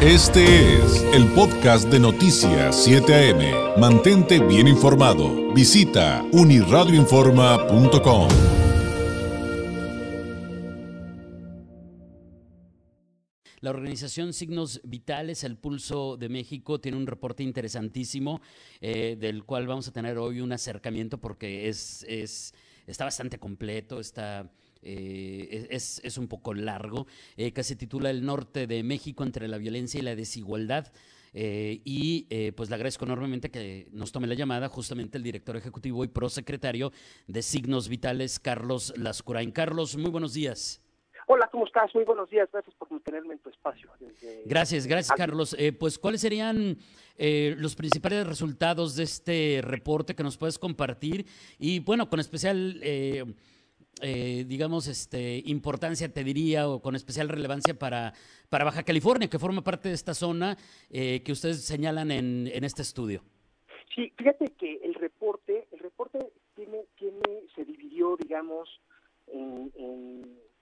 Este es el podcast de Noticias 7 AM. Mantente bien informado. Visita uniradioinforma.com. La organización Signos Vitales, el Pulso de México, tiene un reporte interesantísimo eh, del cual vamos a tener hoy un acercamiento porque es, es está bastante completo, está eh, es, es, un poco largo, eh, que se titula El norte de México entre la violencia y la desigualdad. Eh, y pues le agradezco enormemente que nos tome la llamada justamente el director ejecutivo y prosecretario de Signos Vitales, Carlos Lascurain. Carlos, muy buenos días. Hola, ¿cómo estás? Muy buenos días. Gracias por tenerme en tu espacio. Gracias, gracias, Carlos. pues, ¿cuáles serían los principales resultados de este reporte que nos puedes compartir? Y, bueno, con especial eh, digamos, este, importancia, te diría, o con especial relevancia para, para Baja California, que forma parte de esta zona eh, que ustedes señalan en, en este estudio. Sí, fíjate que el reporte, el reporte tiene, tiene, se dividió, digamos, en,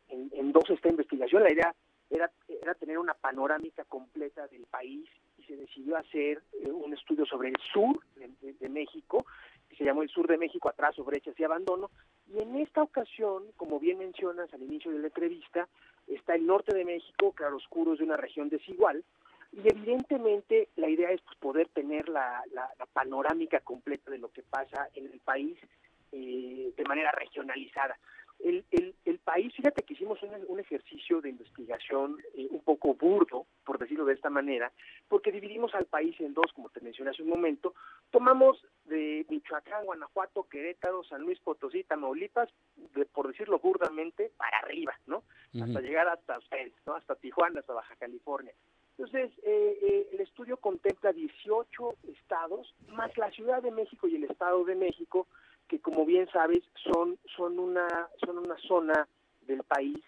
en, dos esta investigación. La idea era, era tener una panorámica completa del país y se decidió hacer eh, un estudio sobre el sur de México se llamó El Sur de México, Atraso, Brechas y Abandono. Y en esta ocasión, como bien mencionas al inicio de la entrevista, está el norte de México, claroscuros de una región desigual. Y evidentemente la idea es pues, poder tener la, la, panorámica completa de lo que pasa en el país eh, de manera regionalizada. El, el, el, país, fíjate que hicimos un, un ejercicio de investigación eh, un poco burdo, por decirlo de esta manera, porque dividimos al país en dos, como te mencioné hace un momento. Tomamos de Michoacán, Guanajuato, Querétaro, San Luis Potosí, Tamaulipas, de, por decirlo burdamente, para arriba, ¿no? Hasta llegar hasta ustedes, ¿no? Hasta Tijuana, hasta Baja California. Entonces, eh, eh, el estudio contempla 18 estados, más la Ciudad de México y el Estado de México, que como bien sabes son, son, una, son una zona del país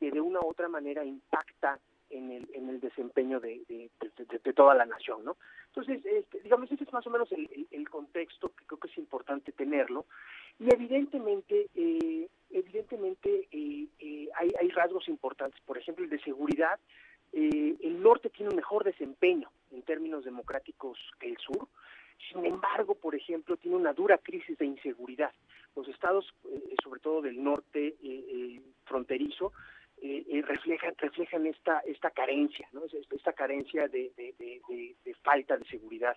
que de una u otra manera impacta en el, en el desempeño de, de, toda la nación, ¿no? Entonces, este, digamos, ese es más o menos el, contexto que creo que es importante tenerlo. Y evidentemente, eh, evidentemente eh, eh, hay, hay rasgos importantes. Por ejemplo, el de seguridad. el norte tiene un mejor desempeño en términos democráticos que el sur. Sin embargo, por ejemplo, tiene una dura crisis de inseguridad. Los estados, eh, sobre todo del norte eh, eh, reflejan reflejan esta esta carencia, ¿no? esta carencia de, falta de seguridad.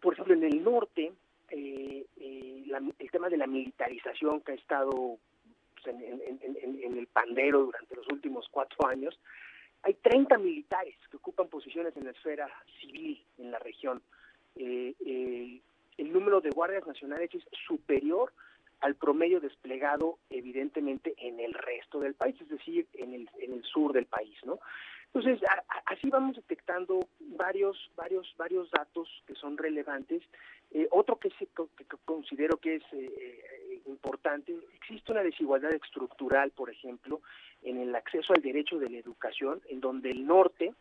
por ejemplo, en el norte, el tema de la militarización que ha estado pues, en, el pandero durante los últimos cuatro años, hay 30 militares que ocupan posiciones en la esfera civil en la región eh, eh, el número de guardias nacionales es superior al promedio desplegado evidentemente en el resto del país, es decir, en el, en el sur del país, ¿no? Entonces, así vamos detectando varios, varios, varios datos que son relevantes. Eh, otro que, se, que, considero que es eh, importante, existe una desigualdad estructural, por ejemplo, en el acceso al derecho de la educación, en donde el norte,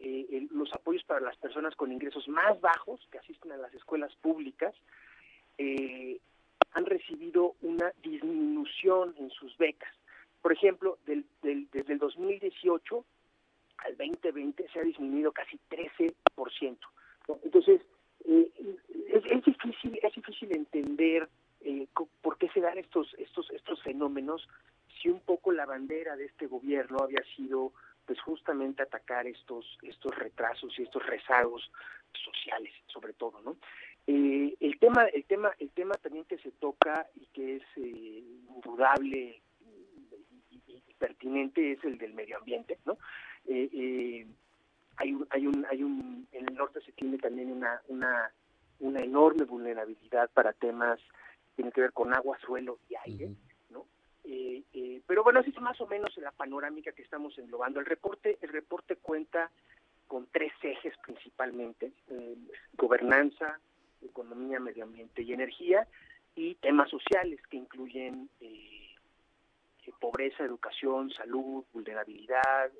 eh, los apoyos para las personas con ingresos más bajos que asisten a las escuelas públicas eh, han recibido una disminución en sus becas. Por ejemplo, del, desde el 2018 al 2020 se ha disminuido casi 13%. Entonces, eh, es, difícil es difícil entender por qué se dan estos estos estos fenómenos si un poco la bandera de este gobierno había sido pues justamente atacar estos estos retrasos y estos rezagos sociales sobre todo no eh, el tema el tema el tema también que se toca y que es eh, indudable y, pertinente es el del medio ambiente no eh, hay un hay un hay un en el norte se tiene también una una una enorme vulnerabilidad para temas que tienen que ver con agua suelo y aire eh, eh, pero bueno, así es más o menos la panorámica que estamos englobando. El reporte, el reporte cuenta con tres ejes principalmente, eh, gobernanza, economía, medio ambiente y energía, y temas sociales que incluyen pobreza, educación, salud, vulnerabilidad,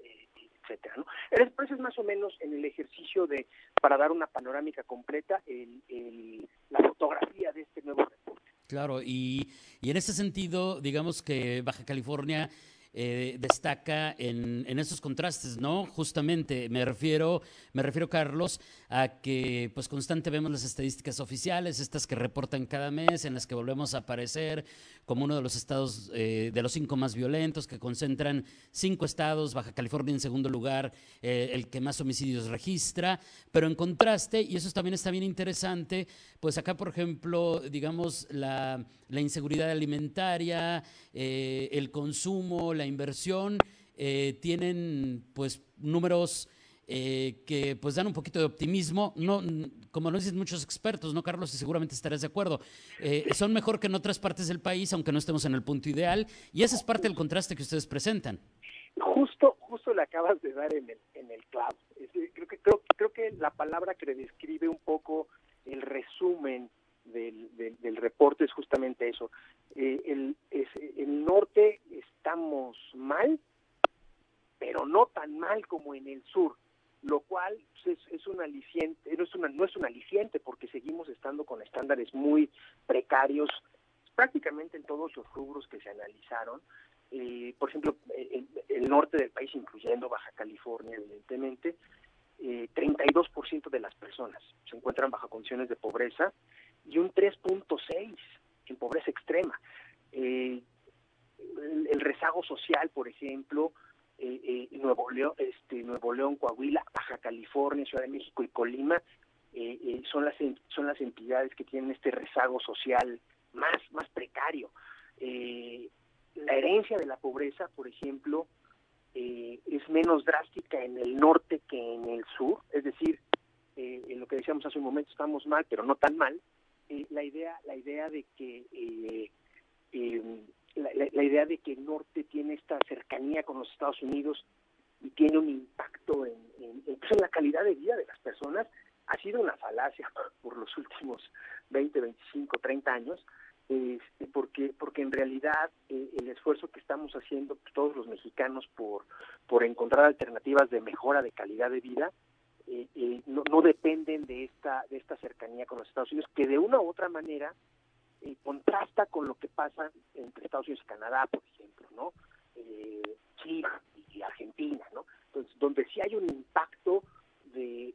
etcétera. ¿no? Eso es más o menos en el ejercicio de, para dar una panorámica completa, el, la fotografía de este nuevo reporte. Claro, y, y en ese sentido, digamos que Baja California eh, destaca en, en, esos contrastes, ¿no? Justamente me refiero, me refiero, Carlos, a que pues constante vemos las estadísticas oficiales, estas que reportan cada mes, en las que volvemos a aparecer como uno de los estados, eh, de los cinco más violentos, que concentran cinco estados, Baja California en segundo lugar, eh, el que más homicidios registra, pero en contraste, y eso también está bien interesante, pues acá, por ejemplo, digamos, la, la inseguridad alimentaria, el consumo, la inversión, eh, tienen pues números eh, que pues dan un poquito de optimismo. No, como lo dicen muchos expertos, ¿no, Carlos? Y seguramente estarás de acuerdo. Eh, son mejor que en otras partes del país, aunque no estemos en el punto ideal. Y esa es parte del contraste que ustedes presentan. Justo, justo le acabas de dar en el, en el clavo. creo, que, creo, creo que la palabra que describe un poco el resumen del, del, reporte es justamente eso. Eh, el, norte estamos mal, pero no tan mal como en el sur, lo cual pues, es, es, un aliciente, no es, una, no es un aliciente porque seguimos estando con estándares muy precarios prácticamente en todos los rubros que se analizaron. Eh, por ejemplo, el, el, norte del país, incluyendo Baja California, evidentemente, eh, 32% de las personas se encuentran bajo condiciones de pobreza y un 3.6 en pobreza extrema. Eh, el, rezago social, por ejemplo, eh, eh, Nuevo León, este, Nuevo León, Coahuila, Baja California, Ciudad de México y Colima son las son las entidades que tienen este rezago social más más precario. la herencia de la pobreza, por ejemplo, es menos drástica en el norte que en el sur, es decir, en lo que decíamos hace un momento estamos mal, pero no tan mal, eh, la idea la idea de que eh, em, la, idea de que el norte tiene esta cercanía con los Estados Unidos y tiene un impacto en, pues, en, la calidad de vida de las personas ha sido una falacia por los últimos 20, 25, 30 años, este, porque porque en realidad eh, el esfuerzo que estamos haciendo todos los mexicanos por por encontrar alternativas de mejora de calidad de vida eh, eh, no, no, dependen de esta de esta cercanía con los Estados Unidos que de una u otra manera eh, contrasta con lo que pasa entre Estados Unidos y Canadá por ejemplo no Chile y Argentina no entonces donde sí hay un impacto de,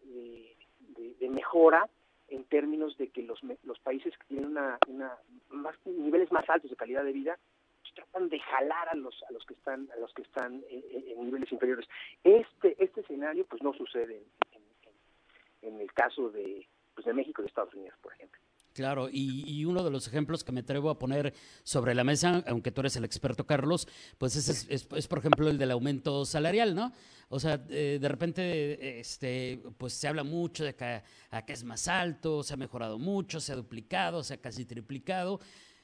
de, mejora en términos de que los los países que tienen una, una más niveles más altos de calidad de vida pues, tratan de jalar a los a los que están a los que están en, niveles inferiores. Este este escenario pues no sucede en el caso de, pues de México y de Estados Unidos, por ejemplo. Claro, y, uno de los ejemplos que me atrevo a poner sobre la mesa, aunque tú eres el experto, Carlos, pues es, es, por ejemplo el del aumento salarial, ¿no? O sea, eh, de repente, este, pues se habla mucho de que es más alto, se ha mejorado mucho, se ha duplicado, se ha casi triplicado,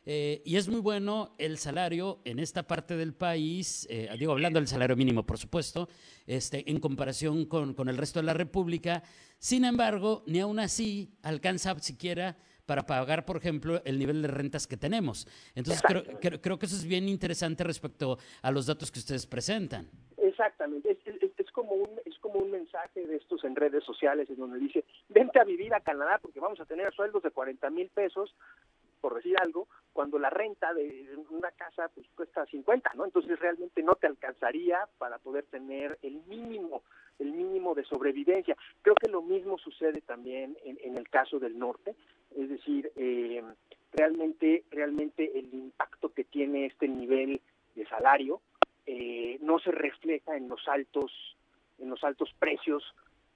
eh, y es muy bueno el salario en esta parte del país, eh, digo, hablando del salario mínimo, por supuesto, este, en comparación con, con, el resto de la República. Sin embargo, ni aún así alcanza siquiera para pagar, por ejemplo, el nivel de rentas que tenemos. Entonces, creo, creo, que eso es bien interesante respecto a los datos que ustedes presentan. Exactamente. Es, es, como un, es como un mensaje de estos en redes sociales en donde dice, vente a vivir a Canadá porque vamos a tener sueldos de 40 mil pesos por decir algo, cuando la renta de una casa pues cuesta 50, ¿no? Entonces realmente no te alcanzaría para poder tener el mínimo, el mínimo de sobrevivencia. Creo que lo mismo sucede también en, el caso del norte, es decir, eh, realmente, realmente el impacto que tiene este nivel de salario eh, no se refleja en los altos, en los altos precios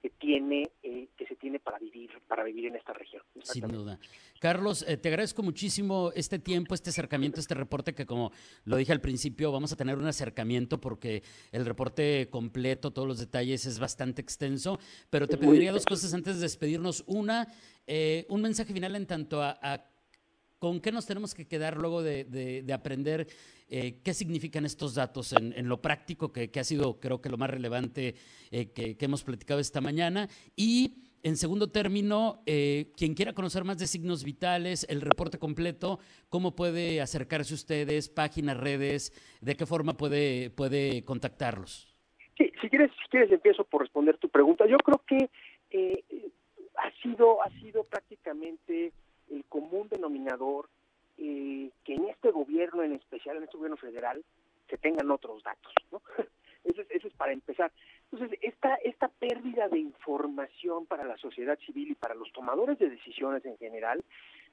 que tiene eh, que se tiene para vivir para vivir en esta región. Sin duda. Carlos eh, te agradezco muchísimo este tiempo este acercamiento este reporte que como lo dije al principio vamos a tener un acercamiento porque el reporte completo todos los detalles es bastante extenso. Pero te pediría dos cosas antes de despedirnos. Una eh, un mensaje final en tanto a, ¿Con qué nos tenemos que quedar luego de, aprender qué significan estos datos en, lo práctico, que, ha sido creo que lo más relevante eh, que, hemos platicado esta mañana. Y en segundo término, eh, quien quiera conocer más de signos vitales, el reporte completo, ¿cómo puede acercarse ustedes, páginas, redes, de qué forma puede, puede contactarlos? Si quieres, si quieres empiezo por responder tu pregunta. Yo creo que eh, ha sido, ha sido prácticamente el común denominador que en este gobierno, en especial en este gobierno federal, se tengan otros datos, ¿no? Eso es, eso es para empezar. Entonces, esta, esta pérdida de información para la sociedad civil y para los tomadores de decisiones en general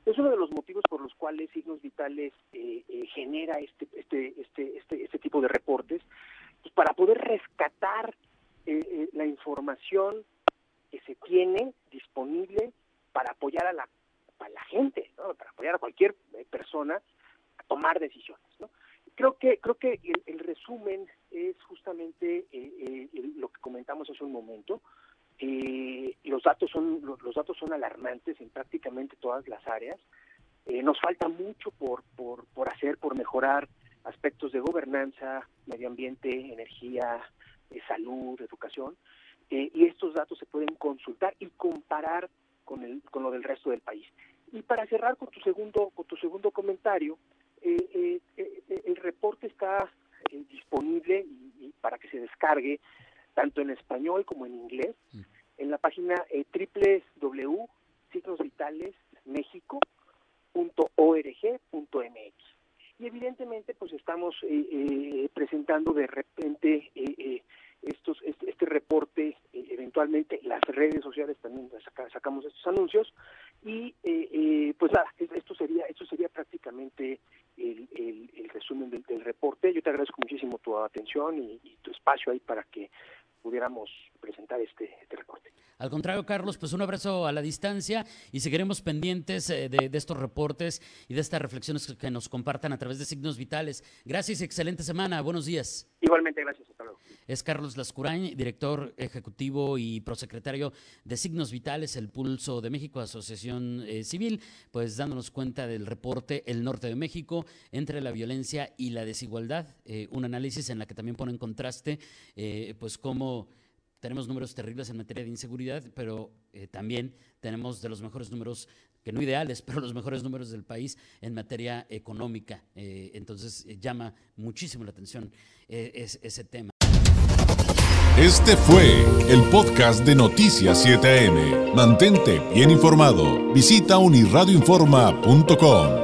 es uno de los motivos por los cuales Signos Vitales eh, eh, genera este, este, este, este, este tipo de reportes, pues para poder rescatar eh, la información que se tiene disponible para apoyar a la, a la gente, para apoyar a cualquier persona a tomar decisiones. ¿no? Creo que creo que el, resumen es justamente lo que comentamos hace un momento. Eh, los datos son los, datos son alarmantes en prácticamente todas las áreas. Eh, nos falta mucho por, por, por hacer, por mejorar aspectos de gobernanza, medio ambiente, energía, eh, salud, educación, y estos datos se pueden consultar y comparar con, el, con lo del resto del país. Y para cerrar con tu segundo, con tu segundo comentario, el reporte está disponible y, para que se descargue tanto en español como en inglés, mm. en la página eh, www.signosvitalesmexico.org.mx. Y evidentemente, pues estamos eh, eh, presentando de repente eh, estos este, este reporte, eventualmente las redes sociales también sacamos estos anuncios y pues nada, esto sería esto sería prácticamente el, resumen del, reporte. Yo te agradezco muchísimo tu atención y tu espacio ahí para que pudiéramos presentar este, este, reporte. Al contrario, Carlos, pues un abrazo a la distancia y seguiremos pendientes eh, de, estos reportes y de estas reflexiones que nos compartan a través de signos vitales. Gracias y excelente semana. Buenos días. Igualmente, gracias. Es Carlos Lascurain, director ejecutivo y prosecretario de Signos Vitales, el Pulso de México, Asociación eh, Civil, pues dándonos cuenta del reporte El Norte de México entre la violencia y la desigualdad, eh, un análisis en la que también pone en contraste pues cómo tenemos números terribles en materia de inseguridad, pero eh, también tenemos de los mejores números, que no ideales, pero los mejores números del país en materia económica. Eh, entonces eh, llama muchísimo la atención ese tema. Este fue el podcast de Noticias 7am. Mantente bien informado. Visita unirradioinforma.com.